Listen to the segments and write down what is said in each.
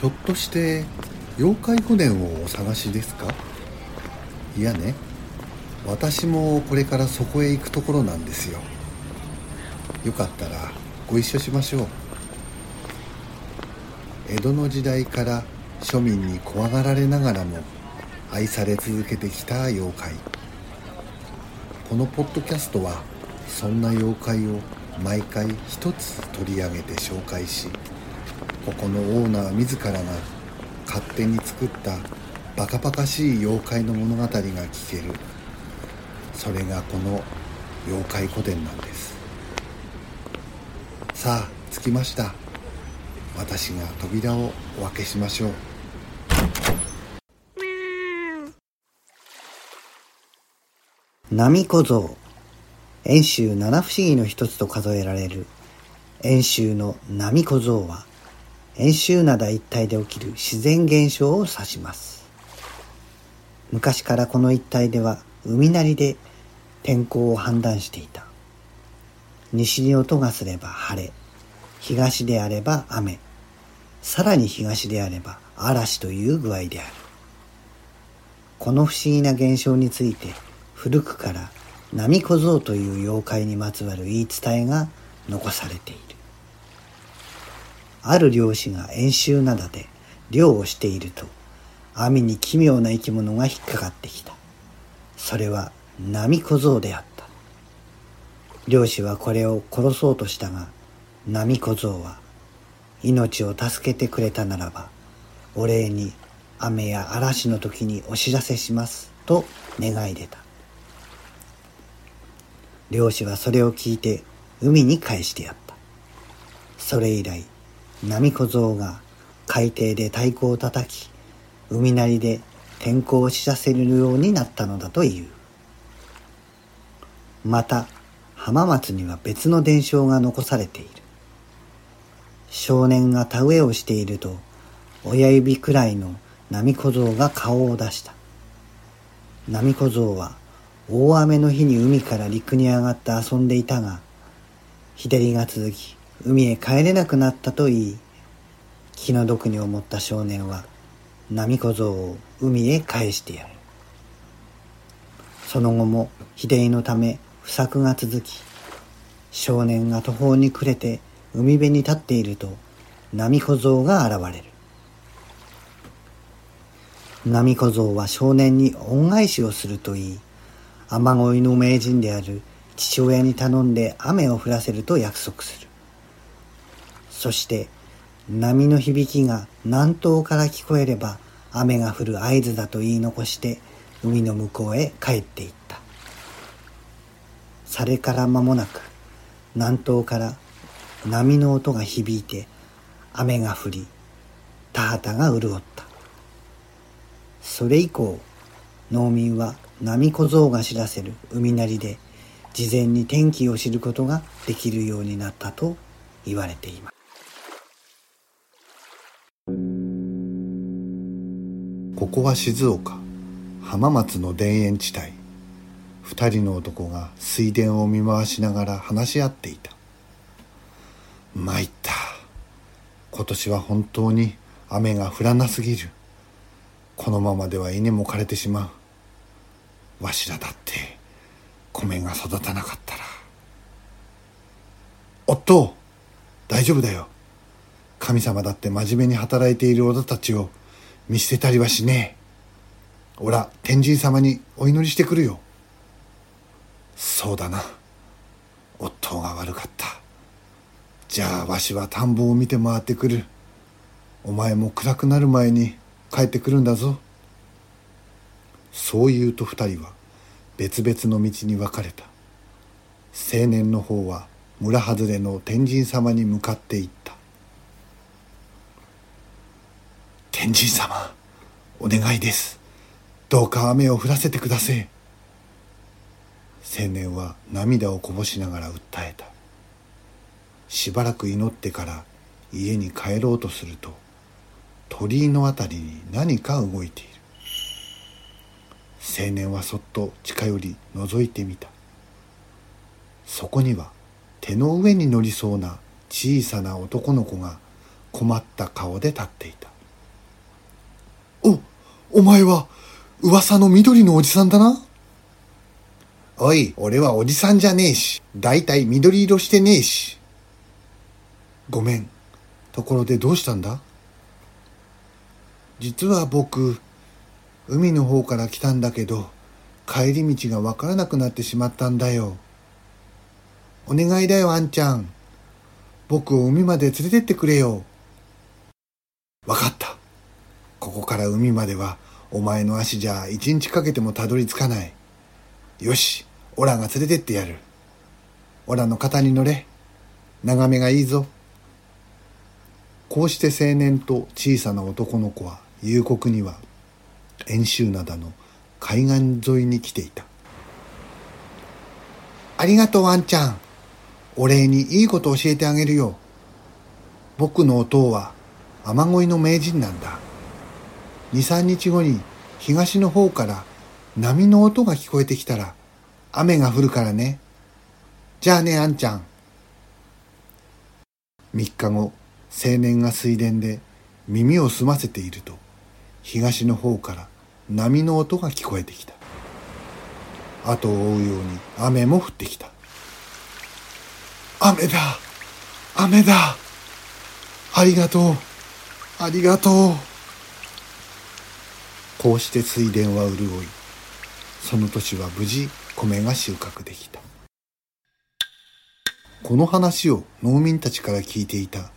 ひょっとして妖怪船をお探しですか？いやね私もこれからそこへ行くところなんですよ。よかったらご一緒しましょう。江戸の時代から庶民に怖がられながらも愛され続けてきた妖怪。このポッドキャストはそんな妖怪を毎回一つ取り上げて紹介しここのオーナー自らが勝手に作ったバカバカしい妖怪の物語が聞ける。それがこの妖怪古典なんです。さあ着きました。私が扉をお開けしましょう。波小僧。遠州七不思議の一つと数えられる。遠州の波小僧は遠州灘一帯で起きる自然現象を指します。昔からこの一帯では海なりで天候を判断していた。西に音がすれば晴れ東であれば雨。さらに東であれば嵐という具合である。この不思議な現象について古くから波小僧という妖怪にまつわる言い伝えが残されている。ある漁師が遠州灘で漁をしていると網に奇妙な生き物が引っかかってきた。それは波小僧であった。漁師はこれを殺そうとしたが波小僧は命を助けてくれたならばお礼に雨や嵐の時にお知らせしますと願い出た。漁師はそれを聞いて海に返してやった。それ以来、波小僧が海底で太鼓を叩き、海なりで天候を知らせるようになったのだという。また、浜松には別の伝承が残されている。少年が田植えをしていると、親指くらいの波小僧が顔を出した。波小僧は大雨の日に海から陸に上がって遊んでいたが、日照りが続き、海へ帰れなくなったと言い、気の毒に思った少年は、波小僧を海へ返してやる。その後も日照りのため不作が続き、少年が途方に暮れて海辺に立っていると、波小僧が現れる。波小僧は少年に恩返しをすると言い、雨乞いの名人である父親に頼んで雨を降らせると約束する。そして波の響きが南東から聞こえれば雨が降る合図だと言い残して海の向こうへ帰っていった。それから間もなく南東から波の音が響いて雨が降り田畑が潤った。それ以降農民は波小僧が知らせる海なりで事前に天気を知ることができるようになったと言われています。ここは静岡。浜松の田園地帯。二人の男が水田を見回しながら話し合っていた。参った。今年は本当に雨が降らなすぎる。このままでは稲も枯れてしまう。わしらだって米が育たなかったら。夫大丈夫だよ。神様だって真面目に働いている小田たちを見捨てたりはしねえ。おら天神様にお祈りしてくるよ。そうだな。夫が悪かった。じゃあわしは田んぼを見て回ってくる。お前も暗くなる前に帰ってくるんだぞ。そう言うと二人は別々の道に分かれた。青年の方は村外れの天神様に向かっていった。天神様お願いです。どうか雨を降らせてください青年は涙をこぼしながら訴えた。しばらく祈ってから家に帰ろうとすると鳥居のあたりに何か動いている。青年はそっと近寄り覗いてみた。そこには手の上に乗りそうな小さな男の子が困った顔で立っていた。お前は噂の緑のおじさんだなおい、俺はおじさんじゃねえし、だいたい緑色してねえし。ごめん。ところでどうしたんだ？実は僕、海の方から来たんだけど、帰り道がわからなくなってしまったんだよ。お願いだよ、あんちゃん。僕を海まで連れてってくれよ。わかった。から海までは、お前の足じゃ一日かけてもたどり着かない。よし、オラが連れてってやる。オラの肩に乗れ。眺めがいいぞ。こうして青年と小さな男の子は夕刻には遠州灘の海岸沿いに来ていた。ありがとうワンちゃん。お礼にいいこと教えてあげるよ。僕のお父は雨乞いの名人なんだ。二三日後に東の方から波の音が聞こえてきたら雨が降るからね。じゃあね、あんちゃん。三日後、青年が水田で耳を澄ませていると、東の方から波の音が聞こえてきた。後を追うように雨も降ってきた。雨だ雨だありがとうありがとうこうして水田は潤い。その年は無事米が収穫できた。この話を農民たちから聞いていた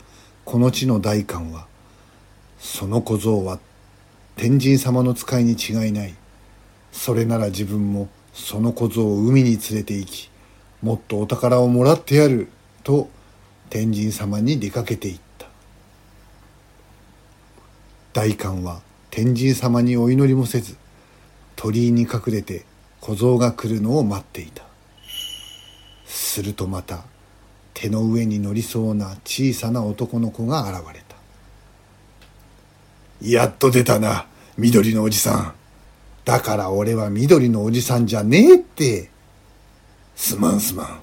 この地の大官はその小僧は天神様の使いに違いない。それなら自分もその小僧を海に連れて行きもっとお宝をもらってやると天神様に出かけていった。大官は天神様にお祈りもせず鳥居に隠れて小僧が来るのを待っていた。するとまた手の上に乗りそうな小さな男の子が現れた。やっと出たな緑のおじさん。だから俺は緑のおじさんじゃねえって。すまんすまん。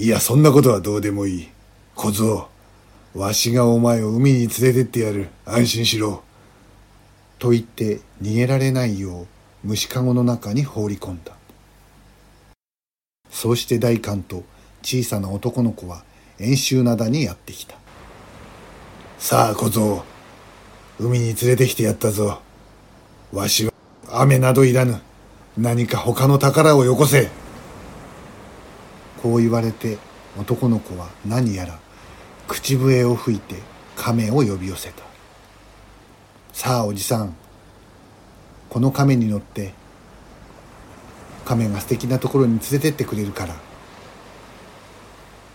いやそんなことはどうでもいい。小僧わしがお前を海に連れてってやる。安心しろ。と言って逃げられないよう虫かごの中に放り込んだ。そうして大官と小さな男の子は遠州灘にやってきた。さあ小僧海に連れてきてやったぞ。わしは雨などいらぬ。何か他の宝をよこせ。こう言われて男の子は何やら口笛を吹いて亀を呼び寄せた。さあおじさん。この亀に乗って亀が素敵なところに連れてってくれるから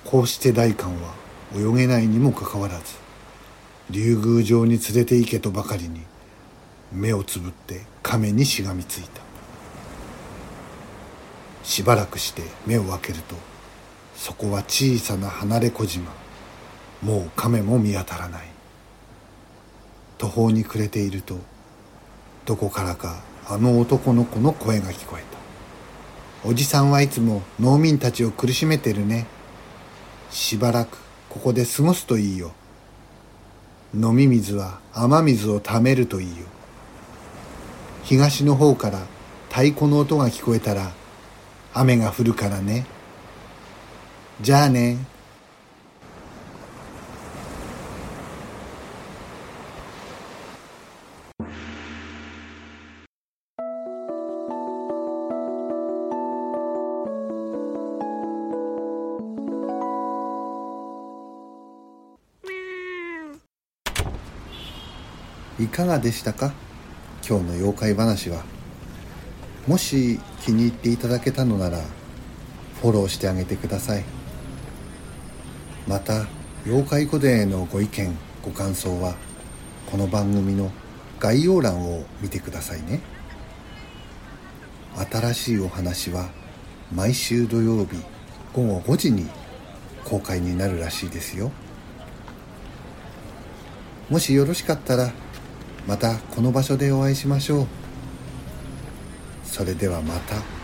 こうして大官は泳げないにもかかわらず竜宮城に連れて行けとばかりに目をつぶって亀にしがみついた。しばらくして目を開けるとそこは小さな離れ小島。もう亀も見当たらない。途方に暮れているとどこからかあの男の子の声が聞こえた。おじさんはいつも農民たちを苦しめてるね。しばらくここで過ごすといいよ。飲み水は雨水をためるといいよ。東の方から太鼓の音が聞こえたら雨が降るからね。じゃあね。いかがでしたか？今日の妖怪話は。もし気に入っていただけたのならフォローしてあげてください。また妖怪古伝へのご意見ご感想はこの番組の概要欄を見てくださいね。新しいお話は毎週土曜日午後5時に公開になるらしいですよ。もしよろしかったらまたこの場所でお会いしましょうそれではまた。